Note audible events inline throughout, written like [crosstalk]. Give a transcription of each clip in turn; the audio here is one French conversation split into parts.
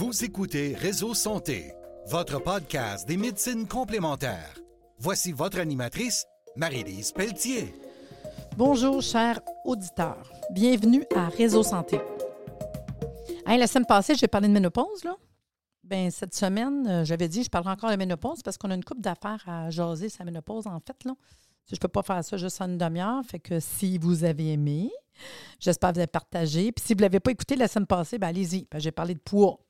Vous écoutez Réseau Santé, votre podcast des médecines complémentaires. Voici votre animatrice, Marie-Lise Pelletier. Bonjour, chers auditeurs. Bienvenue à Réseau Santé. Hey, la semaine passée, j'ai parlé de ménopause. Là. Ben, cette semaine, euh, j'avais dit je parlerai encore de ménopause parce qu'on a une coupe d'affaires à jaser sa ménopause, en fait. Là. Je ne peux pas faire ça juste en une demi-heure. Fait que si vous avez aimé, j'espère que vous avez partagé. Puis si vous ne l'avez pas écouté la semaine passée, ben allez-y. Ben, j'ai parlé de poids.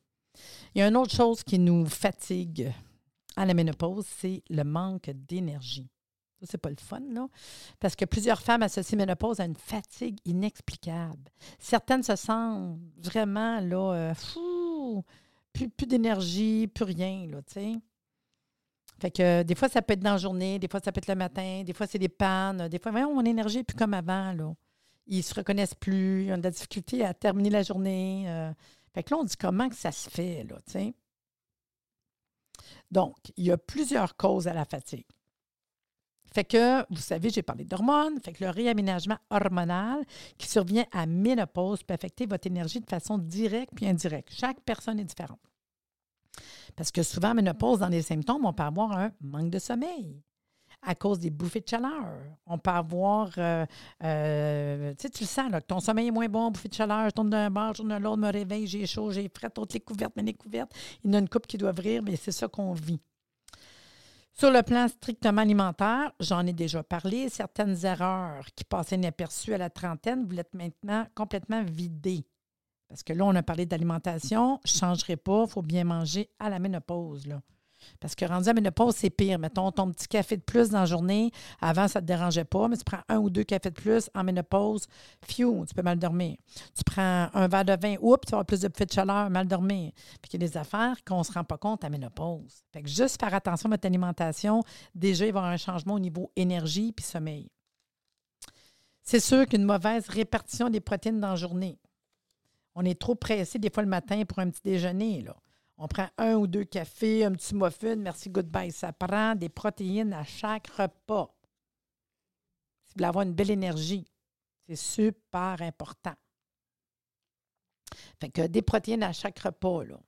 Il y a une autre chose qui nous fatigue à la ménopause, c'est le manque d'énergie. Ça, c'est pas le fun, là. Parce que plusieurs femmes associent ménopause à une fatigue inexplicable. Certaines se sentent vraiment, là, euh, fou, plus, plus d'énergie, plus rien, là, tu sais. Fait que des fois, ça peut être dans la journée, des fois, ça peut être le matin, des fois, c'est des pannes, des fois, voyons, mon énergie n'est plus comme avant, là. Ils se reconnaissent plus, ils ont de la difficulté à terminer la journée. euh. Fait que là, on dit comment que ça se fait, là, tu sais? Donc, il y a plusieurs causes à la fatigue. Fait que, vous savez, j'ai parlé d'hormones. Fait que le réaménagement hormonal qui survient à ménopause peut affecter votre énergie de façon directe puis indirecte. Chaque personne est différente. Parce que souvent, en ménopause, dans les symptômes, on peut avoir un manque de sommeil à cause des bouffées de chaleur. On peut avoir, euh, euh, tu le sens, que ton sommeil est moins bon, bouffée de chaleur, je tourne d'un bar, je tourne de l'autre, me réveille, j'ai chaud, j'ai frais, toutes les couvertes, mais les couvertes, il y a une coupe qui doit ouvrir, mais c'est ça qu'on vit. Sur le plan strictement alimentaire, j'en ai déjà parlé, certaines erreurs qui passaient inaperçues à la trentaine, vous l'êtes maintenant complètement vidées. Parce que là, on a parlé d'alimentation, je ne changerai pas, il faut bien manger à la ménopause. Parce que rendu à ménopause, c'est pire. Mettons ton petit café de plus dans la journée. Avant, ça ne te dérangeait pas, mais tu prends un ou deux cafés de plus en ménopause, fiou, tu peux mal dormir. Tu prends un verre de vin, oups, tu vas avoir plus de de chaleur, mal dormir. Puis il y a des affaires qu'on ne se rend pas compte à ménopause. Fait que juste faire attention à votre alimentation, déjà, il va y avoir un changement au niveau énergie puis sommeil. C'est sûr qu'une mauvaise répartition des protéines dans la journée. On est trop pressé des fois le matin pour un petit déjeuner. Là. On prend un ou deux cafés, un petit muffin, merci, goodbye. Ça prend des protéines à chaque repas. Si vous voulez avoir une belle énergie, c'est super important. Fait que des protéines à chaque repas, là.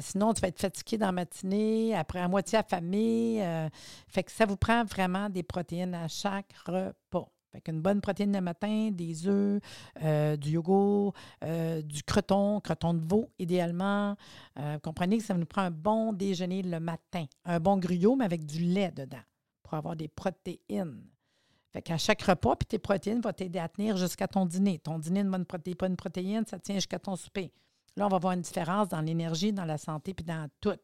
Sinon, tu vas être fatigué dans la matinée, après à moitié affamé. euh, fait que ça vous prend vraiment des protéines à chaque repas. Fait qu'une bonne protéine le matin, des œufs, euh, du yogourt, euh, du croton, croton de veau, idéalement. Euh, vous comprenez que ça nous prend un bon déjeuner le matin. Un bon gruyot, mais avec du lait dedans, pour avoir des protéines. Fait qu'à chaque repas, puis tes protéines vont t'aider à tenir jusqu'à ton dîner. Ton dîner, une bonne proté- pas une protéine, ça tient jusqu'à ton souper. Là, on va voir une différence dans l'énergie, dans la santé, puis dans tout.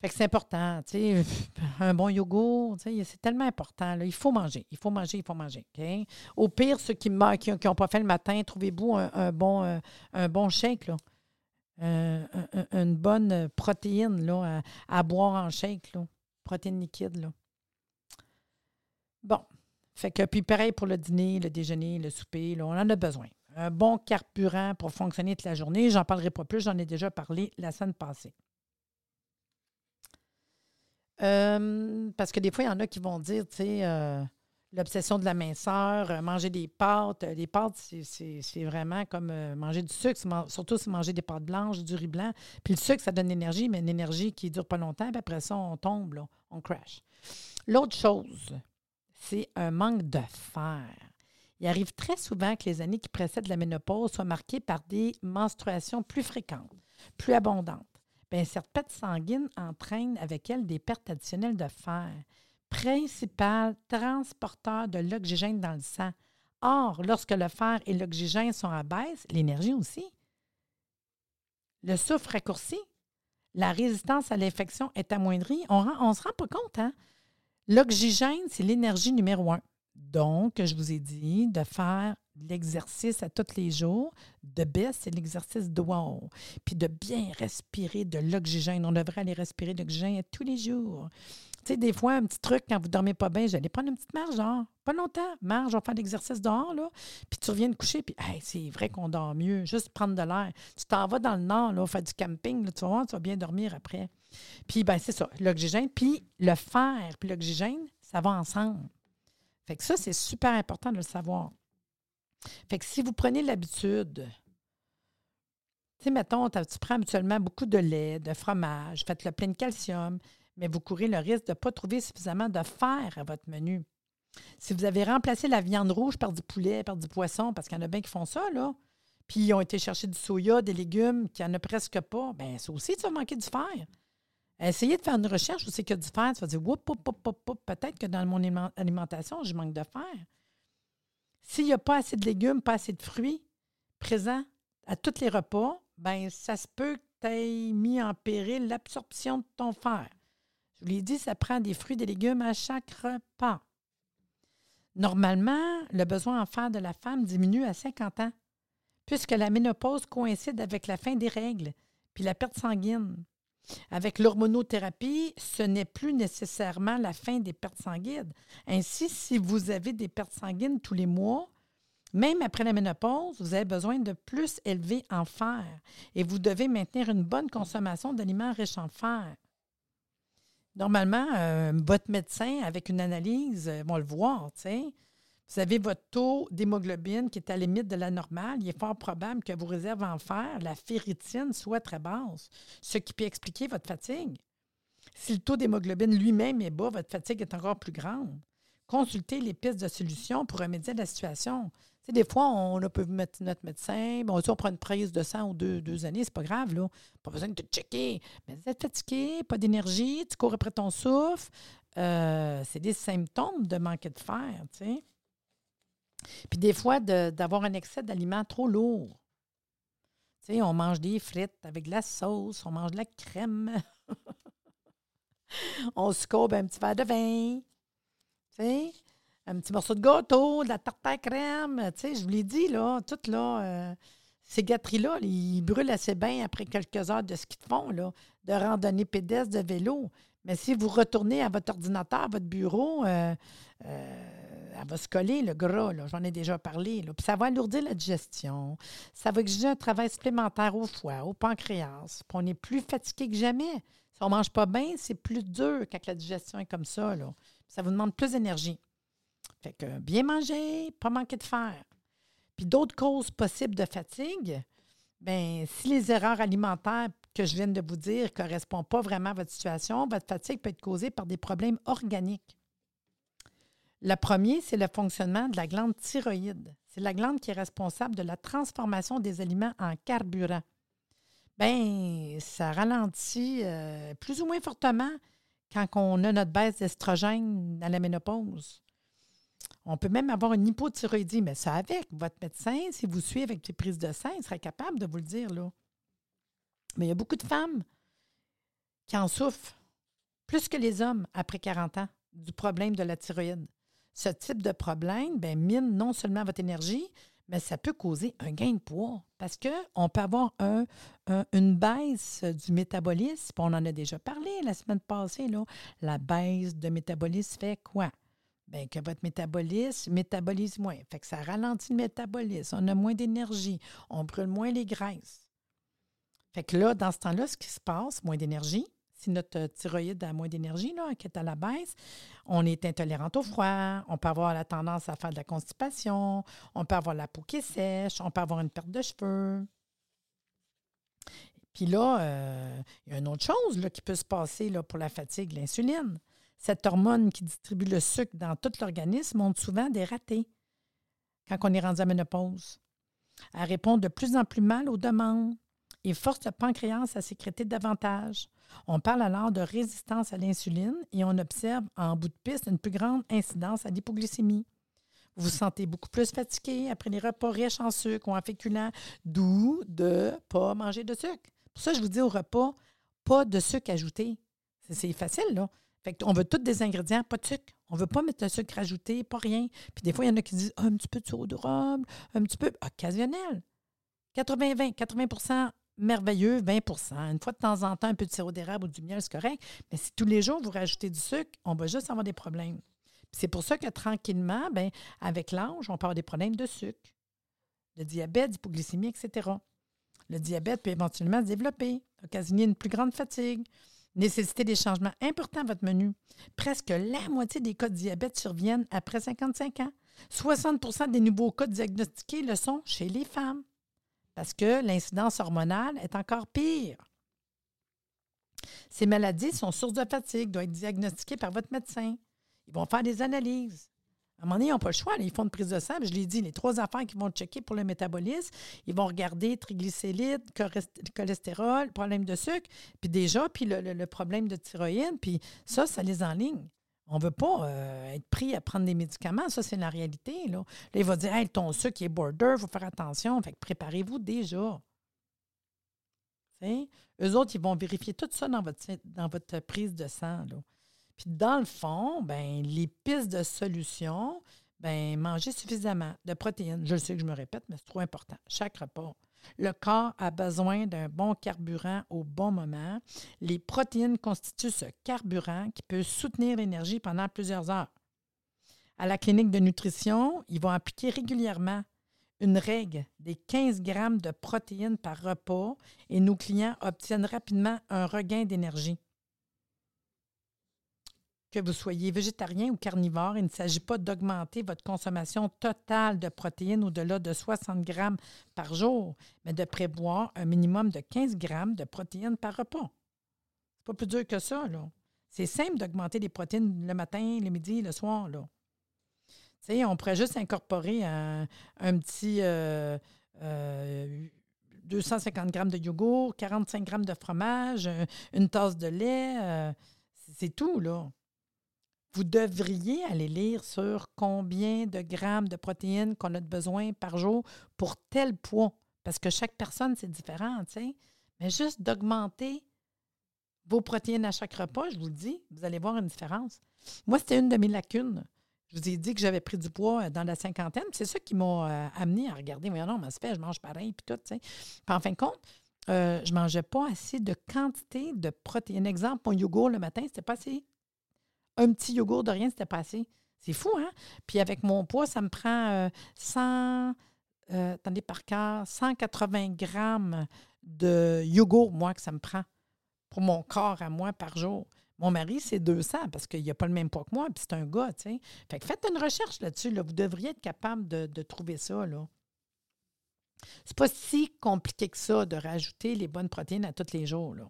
Fait que c'est important, tu sais, [laughs] un bon yogourt, tu sais, c'est tellement important. Là. Il faut manger, il faut manger, il faut manger. Au pire, ceux qui n'ont qui, pas fait le matin, trouvez-vous un, bon, euh, un bon shake, là. Euh, un- un- une bonne protéine là, à, à boire en shake, là. protéine liquide. Là. Bon, fait que puis pareil pour le dîner, le déjeuner, le souper, là, on en a besoin. Un bon carburant pour fonctionner toute la journée. J'en parlerai pas plus, j'en ai déjà parlé la semaine passée. Euh, parce que des fois, il y en a qui vont dire, tu sais, euh, l'obsession de la minceur, euh, manger des pâtes. Euh, Les pâtes, c'est- vraiment comme euh, manger du sucre, surtout si manger des pâtes blanches, du riz blanc. Puis le sucre, ça donne l'énergie, mais une énergie qui ne dure pas longtemps. Puis après ça, on tombe, on crash. L'autre chose, c'est un manque de fer. Il arrive très souvent que les années qui précèdent la ménopause soient marquées par des menstruations plus fréquentes, plus abondantes. Bien, cette perte sanguine entraîne avec elle des pertes additionnelles de fer, principal transporteur de l'oxygène dans le sang. Or, lorsque le fer et l'oxygène sont à baisse, l'énergie aussi. Le souffle raccourci, la résistance à l'infection est amoindrie. On ne se rend pas compte, hein? L'oxygène, c'est l'énergie numéro un. Donc, je vous ai dit de faire l'exercice à tous les jours. De baisse, c'est l'exercice wow. Puis de bien respirer de l'oxygène. On devrait aller respirer de l'oxygène tous les jours. Tu sais, des fois, un petit truc, quand vous ne dormez pas bien, j'allais prendre une petite marche dehors. Pas longtemps. Marche, on va faire l'exercice dehors, là. Puis tu reviens de coucher, puis c'est vrai qu'on dort mieux. Juste prendre de l'air. Tu t'en vas dans le nord, là, faire du camping, tu vas voir, tu vas bien dormir après. Puis, ben c'est ça, l'oxygène. Puis le fer, puis l'oxygène, ça va ensemble. Fait que ça, c'est super important de le savoir. Fait que si vous prenez l'habitude, tu sais, mettons, tu prends habituellement beaucoup de lait, de fromage, faites le plein de calcium, mais vous courez le risque de ne pas trouver suffisamment de fer à votre menu. Si vous avez remplacé la viande rouge par du poulet, par du poisson, parce qu'il y en a bien qui font ça, là, puis ils ont été chercher du soya, des légumes, qu'il n'y en a presque pas, bien, ça aussi, tu vas manquer du fer. Essayez de faire une recherche où c'est que du fer. Tu vas dire, whoop, peut-être que dans mon alimentation, je manque de fer. S'il n'y a pas assez de légumes, pas assez de fruits présents à tous les repas, ben ça se peut que tu aies mis en péril l'absorption de ton fer. Je vous l'ai dit, ça prend des fruits et des légumes à chaque repas. Normalement, le besoin en fer de la femme diminue à 50 ans, puisque la ménopause coïncide avec la fin des règles puis la perte sanguine. Avec l'hormonothérapie, ce n'est plus nécessairement la fin des pertes sanguines. Ainsi, si vous avez des pertes sanguines tous les mois, même après la ménopause, vous avez besoin de plus élever en fer et vous devez maintenir une bonne consommation d'aliments riches en fer. Normalement, euh, votre médecin, avec une analyse, euh, va le voir. Vous avez votre taux d'hémoglobine qui est à la limite de la normale. Il est fort probable que vos réserves en fer, la ferritine, soient très basses, ce qui peut expliquer votre fatigue. Si le taux d'hémoglobine lui-même est bas, votre fatigue est encore plus grande. Consultez les pistes de solutions pour remédier à la situation des fois, on, peut mettre notre médecin. Bon, si on prend une prise de sang ou deux, deux années, c'est pas grave, là. Pas besoin de te checker. Mais vous êtes fatigué, pas d'énergie, tu cours après ton souffle. Euh, c'est des symptômes de manquer de fer, tu. Puis des fois, d'avoir un excès d'aliments trop lourds. Tu sais, on mange des frites avec de la sauce, on mange de la crème. [laughs] on se courbe un petit verre de vin. Tu sais, un petit morceau de gâteau, de la tarte à crème. Tu sais, je vous l'ai dit, là, tout là, euh, ces gâteries-là, ils brûlent assez bien après quelques heures de ski de fond, là, de randonnée pédestre, de vélo. Mais si vous retournez à votre ordinateur, à votre bureau, euh, euh, elle va se coller, le gras, j'en ai déjà parlé. Puis ça va alourdir la digestion. Ça va exiger un travail supplémentaire au foie, au pancréas. Puis on est plus fatigué que jamais. Si on ne mange pas bien, c'est plus dur quand la digestion est comme ça. Ça vous demande plus d'énergie. Fait que bien manger, pas manquer de fer. Puis d'autres causes possibles de fatigue, bien, si les erreurs alimentaires que je viens de vous dire ne correspondent pas vraiment à votre situation, votre fatigue peut être causée par des problèmes organiques. Le premier, c'est le fonctionnement de la glande thyroïde. C'est la glande qui est responsable de la transformation des aliments en carburant. Bien, ça ralentit euh, plus ou moins fortement quand on a notre baisse d'estrogène à la ménopause. On peut même avoir une hypothyroïdie, mais ça avec. Votre médecin, si vous suivez avec des prises de sang, il serait capable de vous le dire. Là. Mais il y a beaucoup de femmes qui en souffrent, plus que les hommes après 40 ans, du problème de la thyroïde. Ce type de problème ben, mine non seulement votre énergie, mais ça peut causer un gain de poids parce qu'on peut avoir un, une baisse du métabolisme. On en a déjà parlé la semaine passée. La baisse de métabolisme fait quoi? Bien, que votre métabolisme métabolise moins. Fait que ça ralentit le métabolisme. On a moins d'énergie. On brûle moins les graisses. Fait que là, dans ce temps-là, ce qui se passe, moins d'énergie. Si notre thyroïde a moins d'énergie, qui est à la baisse, on est intolérant au froid, on peut avoir la tendance à faire de la constipation, on peut avoir la peau qui est sèche, on peut avoir une perte de cheveux. Puis là, euh, il y a une autre chose qui peut se passer là, pour la fatigue, l'insuline. Cette hormone qui distribue le sucre dans tout l'organisme montre souvent des ratés quand on est rendu à ménopause. Elle répond de plus en plus mal aux demandes et force le pancréas à sécréter davantage. On parle alors de résistance à l'insuline et on observe en bout de piste une plus grande incidence à l'hypoglycémie. Vous vous sentez beaucoup plus fatigué après les repas riches en sucre ou en féculents, d'où de ne pas manger de sucre. Pour ça, je vous dis au repas, pas de sucre ajouté. C'est facile, là. Qu'on veut tous des ingrédients, pas de sucre. On ne veut pas mettre de sucre ajouté, pas rien. Puis des fois, il y en a qui disent un petit peu de rhum, un petit peu occasionnel. 80-20, 80, merveilleux, 20% Une fois de temps en temps, un peu de sirop d'érable ou du miel, c'est correct. Mais si tous les jours, vous rajoutez du sucre, on va juste avoir des problèmes. C'est pour ça que tranquillement, ben, avec l'âge, on peut avoir des problèmes de sucre, de diabète, d'hypoglycémie, etc. Le diabète peut éventuellement se développer, occasionner une plus grande fatigue, Nécessiter des changements importants à votre menu. Presque la moitié des cas de diabète surviennent après 55 ans. 60% des nouveaux cas diagnostiqués le sont chez les femmes parce que l'incidence hormonale est encore pire. Ces maladies sont sources de fatigue, doivent être diagnostiquées par votre médecin. Ils vont faire des analyses. À un moment donné, ils n'ont pas le choix. ils font une prise de sang. Je l'ai dit, les trois affaires qu'ils vont checker pour le métabolisme, ils vont regarder triglycérides, cholestérol, problème de sucre, puis déjà, puis le, problème de thyroïde, puis ça, ça les enligne. On ne veut pas euh, être pris à prendre des médicaments. Ça, c'est la réalité. Là, là il va dire hey, ton sucre est border, il faut faire attention. Fait que préparez-vous déjà. Eux autres, ils vont vérifier tout ça dans votre, prise de sang. Puis dans le fond, ben, les pistes de solution, ben, manger suffisamment de protéines. Je sais que je me répète, mais c'est trop important. Chaque repas. Le corps a besoin d'un bon carburant au bon moment. Les protéines constituent ce carburant qui peut soutenir l'énergie pendant plusieurs heures. À la clinique de nutrition, ils vont appliquer régulièrement une règle des 15 grammes de protéines par repas et nos clients obtiennent rapidement un regain d'énergie que vous soyez végétarien ou carnivore, il ne s'agit pas d'augmenter votre consommation totale de protéines au-delà de 60 grammes par jour, mais de prévoir un minimum de 15 grammes de protéines par repas. C'est pas plus dur que ça, là. C'est simple d'augmenter les protéines le matin, le midi, le soir, là. On pourrait juste incorporer un, petit 250 euh, euh, grammes de yogourt, 45 grammes de fromage, une tasse de lait. Euh, c'est tout, là vous devriez aller lire sur combien de grammes de protéines qu'on a besoin par jour pour tel poids. Parce que chaque personne, c'est différent, tu. Mais juste d'augmenter vos protéines à chaque repas, je vous le dis, vous allez voir une différence. Moi, c'était une de mes lacunes. Je vous ai dit que j'avais pris du poids euh, dans la cinquantaine. C'est ça qui m'a euh, amené à regarder, mais non, mais fait, je mange pareil, puis tout, tu sais. Puis en fin de compte, euh, je ne mangeais pas assez de quantité de protéines. Exemple, mon yogourt le matin, c'était pas assez un petit yogourt de rien, c'était passé. C'est fou, hein? Puis avec mon poids, ça me prend 100, euh, euh, attendez par cœur, 180 grammes de yogourt, moi, que ça me prend pour mon corps à moi par jour. Mon mari, c'est 200 parce qu'il n'a pas le même poids que moi, puis c'est un gars, tu sais. Faites une recherche là-dessus. Là. Vous devriez être capable de, de trouver ça, là. C'est pas si compliqué que ça de rajouter les bonnes protéines à tous les jours, là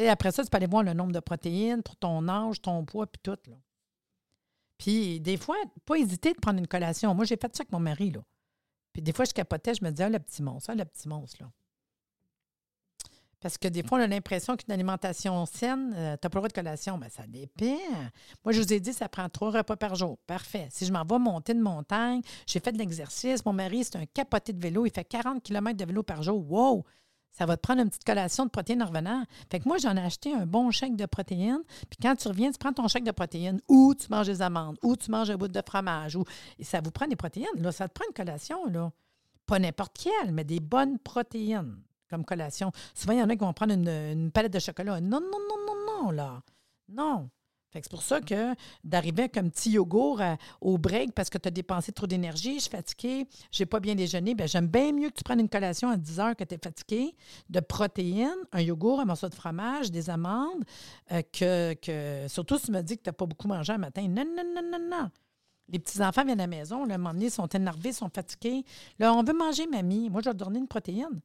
après ça, tu peux aller voir le nombre de protéines pour ton âge, ton poids, puis tout. Là. Puis des fois, pas hésiter de prendre une collation. Moi, j'ai fait ça avec mon mari. Puis des fois, je capotais, je me disais, ah, le petit monstre, ah, le petit monstre. Là. Parce que des fois, on a l'impression qu'une alimentation saine, euh, tu n'as pas le droit de collation. Mais ben, ça dépend. Moi, je vous ai dit, ça prend trois repas par jour. Parfait. Si je m'en vais monter une montagne, j'ai fait de l'exercice. Mon mari, c'est un capoté de vélo. Il fait 40 km de vélo par jour. Wow! Ça va te prendre une petite collation de protéines en revenant. Fait que moi, j'en ai acheté un bon chèque de protéines. Puis quand tu reviens, tu prends ton chèque de protéines ou tu manges des amandes ou tu manges un bout de fromage. Ou... Ça vous prend des protéines. Là, ça te prend une collation. Là. Pas n'importe quelle, mais des bonnes protéines comme collation. Souvent, il y en a qui vont prendre une, une palette de chocolat. Non, non, non, non, non, là. Non c'est pour ça que d'arriver un petit yogourt euh, au break parce que tu as dépensé trop d'énergie, je suis fatiguée, j'ai pas bien déjeuné, bien, j'aime bien mieux que tu prennes une collation à 10 heures que tu es fatigué, de protéines, un yogourt, un morceau de fromage, des amandes, euh, que, surtout si tu me dis que tu n'as pas beaucoup mangé un matin. Non, non, non, non, non. Les petits-enfants viennent à la maison, là, à un moment donné, sont énervés, sont fatigués. Là, on veut manger, mamie. Moi, je vais te donner une protéine.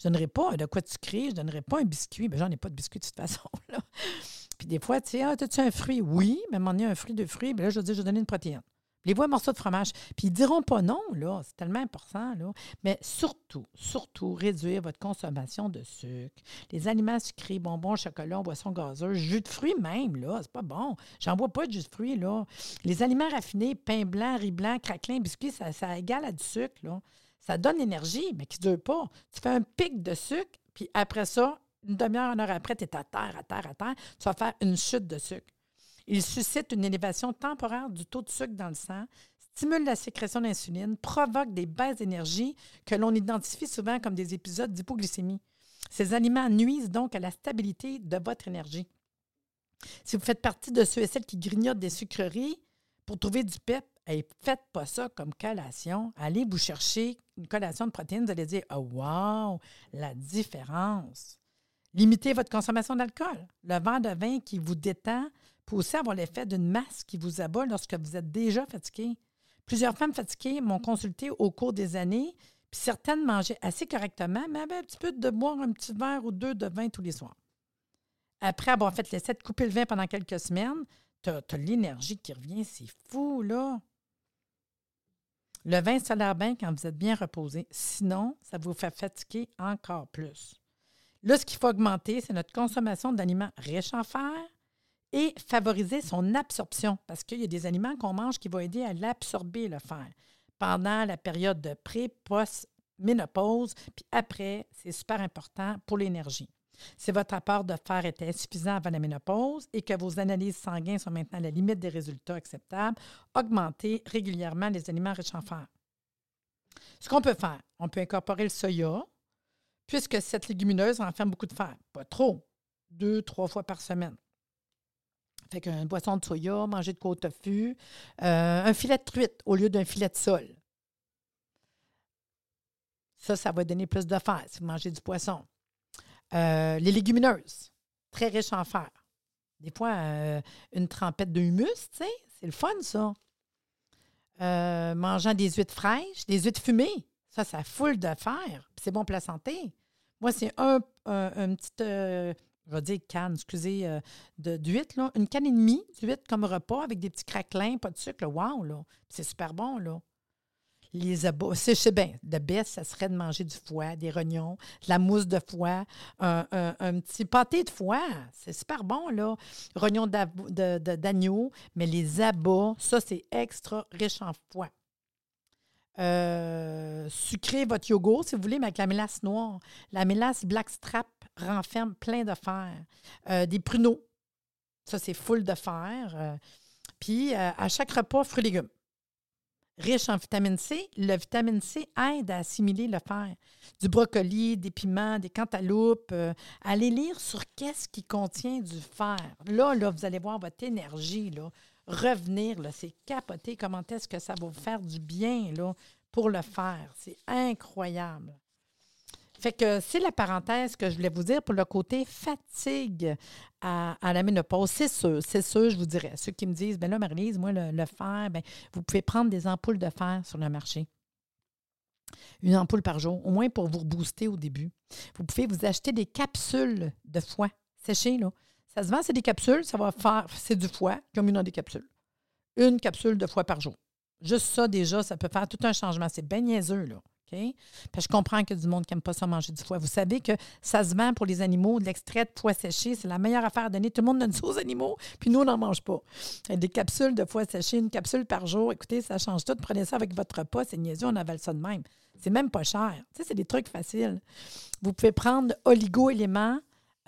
Je ne donnerai pas de quoi tu crées, je ne donnerai pas un biscuit. Bien, j'en ai pas de biscuit de toute façon. [laughs] Là. Puis des fois, tu sais, ah, as-tu un fruit? Oui, mais à un fruit, de fruits, bien là, je vais dire, je vais donner une protéine. Les voix un morceau de fromage. Puis ils diront pas non, là. C'est tellement important, là. Mais surtout, surtout, réduire votre consommation de sucre. Les aliments sucrés, bonbons, chocolat, boissons gazeuses, jus de fruits même, là. C'est pas bon. J'en bois pas de jus de fruits, là. Les aliments raffinés, pain blanc, riz blanc, craquelin, biscuits, ça, ça égale à du sucre, là. Ça donne l'énergie, mais qui ne dure pas. Tu fais un pic de sucre, puis après ça, une demi-heure, une heure après, tu es à terre, à terre, à terre, tu vas faire une chute de sucre. Il suscite une élévation temporaire du taux de sucre dans le sang, stimule la sécrétion d'insuline, provoque des baisses d'énergie que l'on identifie souvent comme des épisodes d'hypoglycémie. Ces aliments nuisent donc à la stabilité de votre énergie. Si vous faites partie de ceux et celles qui grignotent des sucreries pour trouver du PEP, ne faites pas ça comme collation. Allez vous chercher une collation de protéines, vous allez dire Oh, wow, la différence. Limitez votre consommation d'alcool. Le verre de vin qui vous détend peut aussi avoir l'effet d'une masse qui vous abat lorsque vous êtes déjà fatigué. Plusieurs femmes fatiguées m'ont consulté au cours des années, puis certaines mangeaient assez correctement, mais avaient un petit peu de boire un petit verre ou deux de vin tous les soirs. Après avoir fait l'essai de couper le vin pendant quelques semaines, tu as, l'énergie qui revient, c'est fou, là. Le vin l'air bien quand vous êtes bien reposé. Sinon, ça vous fait fatiguer encore plus. Là, ce qu'il faut augmenter, c'est notre consommation d'aliments riches en fer et favoriser son absorption parce qu'il y a des aliments qu'on mange qui vont aider à l'absorber, le fer, pendant la période de pré, post, ménopause, puis après, c'est super important pour l'énergie. Si votre apport de fer est insuffisant avant la ménopause et que vos analyses sanguines sont maintenant à la limite des résultats acceptables, augmentez régulièrement les aliments riches en fer. Ce qu'on peut faire, on peut incorporer le soya, puisque cette légumineuse renferme beaucoup de fer. Pas trop, deux, trois fois par semaine. Fait qu'une boisson de soya, manger de côte tofu, euh, un filet de truite au lieu d'un filet de sol. Ça, ça va donner plus de fer si vous mangez du poisson. Euh, les légumineuses, très riches en fer. Des fois, euh, une trempette de humus, c'est le fun, ça. Euh, mangeant des huîtres fraîches, des huîtres fumées, ça, ça foule de fer. C'est bon pour la santé. Moi, c'est un, un, petit, je vais dire canne, excusez, d'huîtres, une canne et demie d'huîtres comme repas avec des petits craquelins, pas de sucre. Wow, là. C'est super bon, là les abats. Sais bien, le best, ça serait de manger du foie, des rognons, de la mousse de foie, un, petit pâté de foie. C'est super bon, là. Rognons d'agneau, mais les abats, ça, c'est extra riche en foie. Euh, votre yogourt, si vous voulez, mais avec la mélasse noire. La mélasse Blackstrap renferme plein de fer. Euh, des pruneaux, ça, c'est full de fer. Euh, puis, à chaque repas, fruits et légumes riche en vitamine C, le vitamine C aide à assimiler le fer. Du brocoli, des piments, des cantaloupes. Euh, allez lire sur qu'est-ce qui contient du fer. Là, vous allez voir votre énergie là, revenir. C'est capoté comment est-ce que ça va vous faire du bien pour le faire. C'est incroyable. Fait que c'est la parenthèse que je voulais vous dire pour le côté fatigue à, la ménopause. C'est sûr, c'est sûr, je vous dirais. Ceux qui me disent, ben là, Marie-Lise, moi, le, fer, ben, vous pouvez prendre des ampoules de fer sur le marché. Une ampoule par jour, au moins pour vous booster au début. Vous pouvez vous acheter des capsules de foie séchées, là. Ça se vend, c'est des capsules, ça va faire, c'est du foie, comme une des capsules. Une capsule de foie par jour. Juste ça, déjà, ça peut faire tout un changement. C'est bien niaiseux, là. Je comprends que du monde qui n'aime pas ça manger du foie. Vous savez que ça se vend pour les animaux, de l'extrait de foie séché. C'est la meilleure affaire à donner. Tout le monde donne ça aux animaux, puis nous, on n'en mange pas. Des capsules de foie séché, une capsule par jour. Écoutez, ça change tout. Prenez ça avec votre repas. C'est niaiseux, on avale ça de même. C'est même pas cher. Tu sais, c'est des trucs faciles. Vous pouvez prendre oligo-éléments.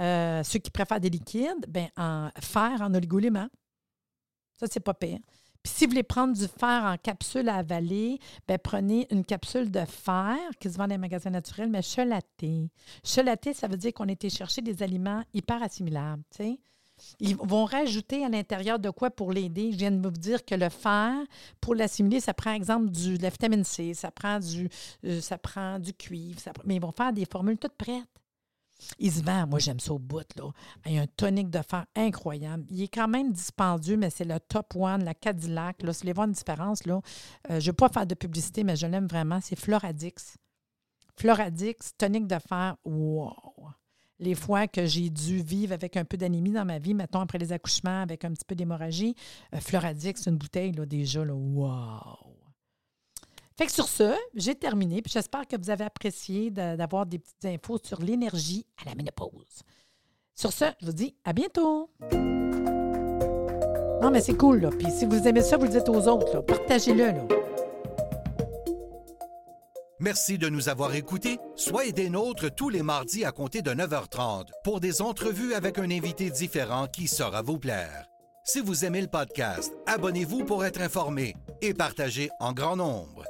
Euh, ceux qui préfèrent des liquides, ben, en fer en oligo-éléments. Ça, c'est pas pire. Puis si vous voulez prendre du fer en capsule à avaler, bien, prenez une capsule de fer qui se vend dans les magasins naturels, mais chelaté. Chelaté, ça veut dire qu'on était chercher des aliments hyper assimilables. Ils vont rajouter à l'intérieur de quoi pour l'aider? Je viens de vous dire que le fer, pour l'assimiler, ça prend, exemple, du, de la vitamine C, ça prend du, euh, ça prend du cuivre, mais ils vont faire des formules toutes prêtes. Il se vend, moi j'aime ça au bout. Là. Il y a un tonique de fer incroyable. Il est quand même dispendieux, mais c'est le top one, la Cadillac. Là, si vous voir une différence, euh, je ne vais pas faire de publicité, mais je l'aime vraiment. C'est Floradix. Floradix, tonique de fer, wow! Les fois que j'ai dû vivre avec un peu d'anémie dans ma vie, mettons après les accouchements, avec un petit peu d'hémorragie, euh, Floradix, une bouteille là, déjà, là, wow! Fait que sur ce, j'ai terminé. Puis j'espère que vous avez apprécié d'avoir des petites infos sur l'énergie à la ménopause. Sur ce, je vous dis à bientôt. Non, mais c'est cool, là. Puis si vous aimez ça, vous le dites aux autres, Partagez-le, là. Merci de nous avoir écoutés. Soyez des nôtres tous les mardis à compter de 9h30 pour des entrevues avec un invité différent qui saura vous plaire. Si vous aimez le podcast, abonnez-vous pour être informé et partagez en grand nombre.